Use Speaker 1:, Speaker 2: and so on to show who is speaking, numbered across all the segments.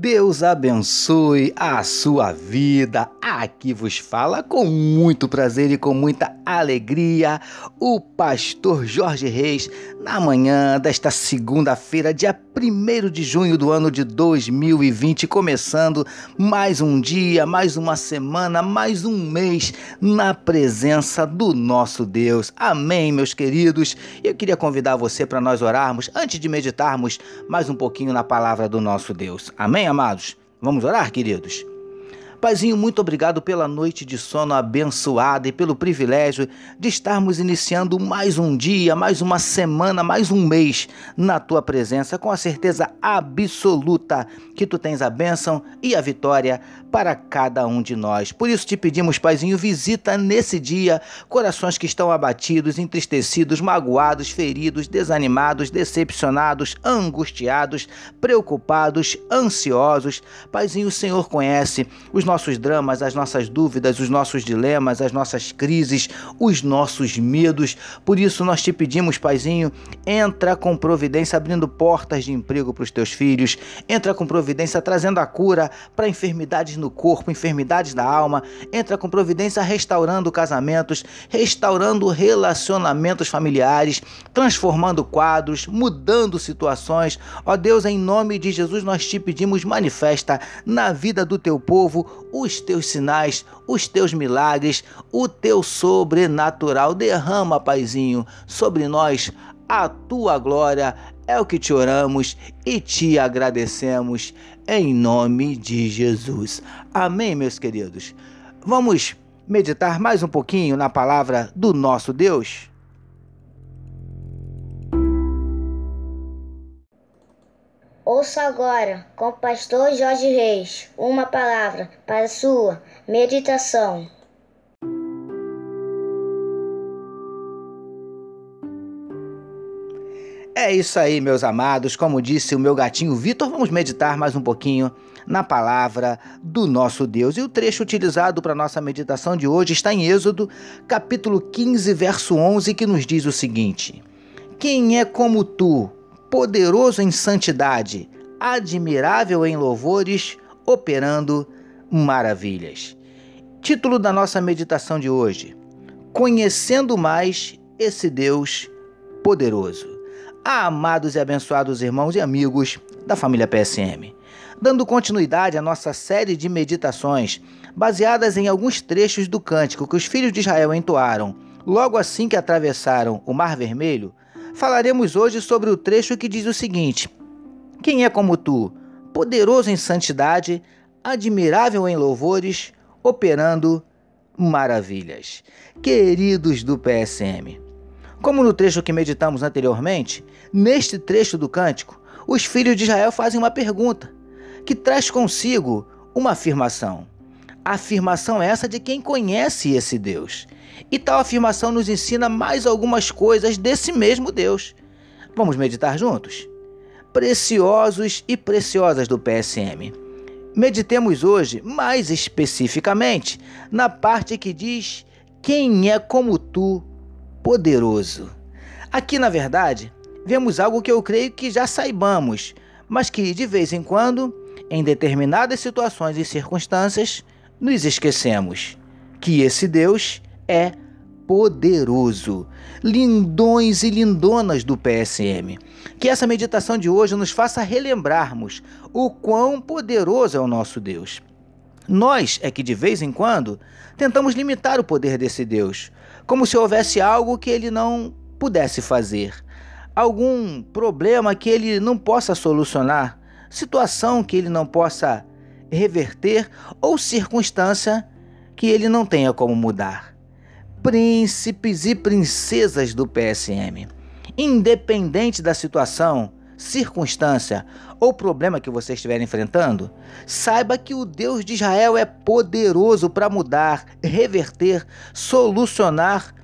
Speaker 1: Deus abençoe a sua vida. Aqui vos fala com muito prazer e com muita alegria o pastor Jorge Reis na manhã desta segunda-feira, dia 1 de junho do ano de 2020, começando mais um dia, mais uma semana, mais um mês na presença do nosso Deus. Amém, meus queridos. Eu queria convidar você para nós orarmos antes de meditarmos mais um pouquinho na palavra do nosso Deus. Amém, amados? Vamos orar, queridos? Paizinho, muito obrigado pela noite de sono abençoada e pelo privilégio de estarmos iniciando mais um dia, mais uma semana, mais um mês na tua presença, com a certeza absoluta que tu tens a bênção e a vitória para cada um de nós. Por isso te pedimos, Paizinho, visita nesse dia corações que estão abatidos, entristecidos, magoados, feridos, desanimados, decepcionados, angustiados, preocupados, ansiosos. Paizinho, o Senhor conhece os nossos dramas, as nossas dúvidas, os nossos dilemas, as nossas crises, os nossos medos. Por isso nós te pedimos, Paizinho, entra com providência abrindo portas de emprego para os teus filhos, entra com providência trazendo a cura para enfermidades no corpo, enfermidades da alma, entra com providência restaurando casamentos, restaurando relacionamentos familiares, transformando quadros, mudando situações. Ó Deus, em nome de Jesus nós te pedimos manifesta na vida do teu povo os teus sinais, os teus milagres, o teu sobrenatural. Derrama, Paizinho, sobre nós a tua glória. É o que te oramos e te agradecemos em nome de Jesus. Amém, meus queridos. Vamos meditar mais um pouquinho na palavra do nosso Deus?
Speaker 2: Ouça agora, com o pastor Jorge Reis, uma palavra para sua meditação.
Speaker 1: É isso aí, meus amados. Como disse o meu gatinho Vitor, vamos meditar mais um pouquinho na palavra do nosso Deus. E o trecho utilizado para nossa meditação de hoje está em Êxodo, capítulo 15, verso 11, que nos diz o seguinte: Quem é como tu, poderoso em santidade, admirável em louvores, operando maravilhas. Título da nossa meditação de hoje: Conhecendo mais esse Deus poderoso. Ah, amados e abençoados irmãos e amigos da família PSM, dando continuidade à nossa série de meditações baseadas em alguns trechos do cântico que os filhos de Israel entoaram logo assim que atravessaram o Mar Vermelho, falaremos hoje sobre o trecho que diz o seguinte: Quem é como tu, poderoso em santidade, admirável em louvores, operando maravilhas. Queridos do PSM, como no trecho que meditamos anteriormente, neste trecho do cântico, os filhos de Israel fazem uma pergunta que traz consigo uma afirmação. Afirmação é essa de quem conhece esse Deus. E tal afirmação nos ensina mais algumas coisas desse mesmo Deus. Vamos meditar juntos? Preciosos e preciosas do PSM. Meditemos hoje, mais especificamente, na parte que diz: Quem é como tu, poderoso? Aqui, na verdade, vemos algo que eu creio que já saibamos, mas que de vez em quando, em determinadas situações e circunstâncias, nos esquecemos que esse Deus é poderoso. Lindões e lindonas do PSM. Que essa meditação de hoje nos faça relembrarmos o quão poderoso é o nosso Deus. Nós é que de vez em quando tentamos limitar o poder desse Deus, como se houvesse algo que ele não pudesse fazer, algum problema que ele não possa solucionar, situação que ele não possa reverter ou circunstância que ele não tenha como mudar. Príncipes e princesas do PSM, independente da situação, circunstância ou problema que você estiver enfrentando, saiba que o Deus de Israel é poderoso para mudar, reverter, solucionar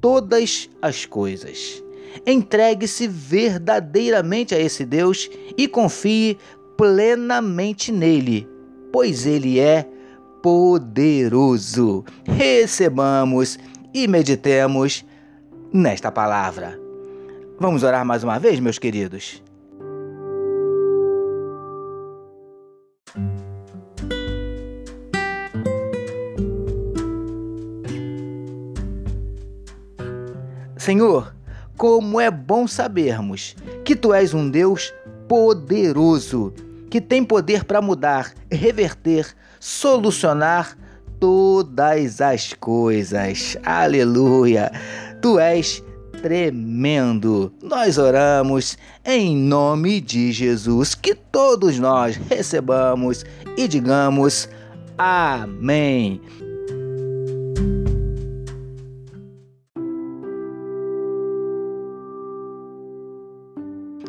Speaker 1: todas as coisas. Entregue-se verdadeiramente a esse Deus e confie plenamente nele, pois Ele é poderoso. Recebamos e meditemos nesta palavra. Vamos orar mais uma vez, meus queridos? Senhor, como é bom sabermos que Tu és um Deus poderoso que tem poder para mudar, reverter, solucionar todas as coisas. Aleluia! Tu és tremendo. Nós oramos em nome de Jesus, que todos nós recebamos e digamos amém.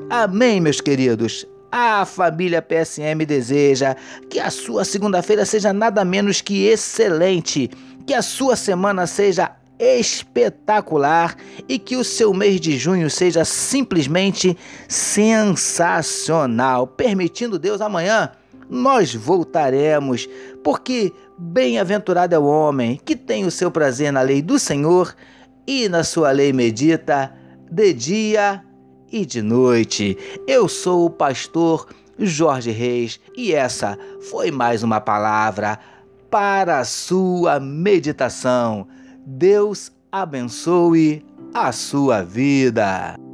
Speaker 1: Amém, meus queridos. A família PSM deseja que a sua segunda-feira seja nada menos que excelente, que a sua semana seja espetacular e que o seu mês de junho seja simplesmente sensacional. Permitindo Deus, amanhã nós voltaremos, porque bem-aventurado é o homem que tem o seu prazer na lei do Senhor e na sua lei medita de dia e de noite. Eu sou o pastor Jorge Reis e essa foi mais uma palavra para a sua meditação. Deus abençoe a sua vida.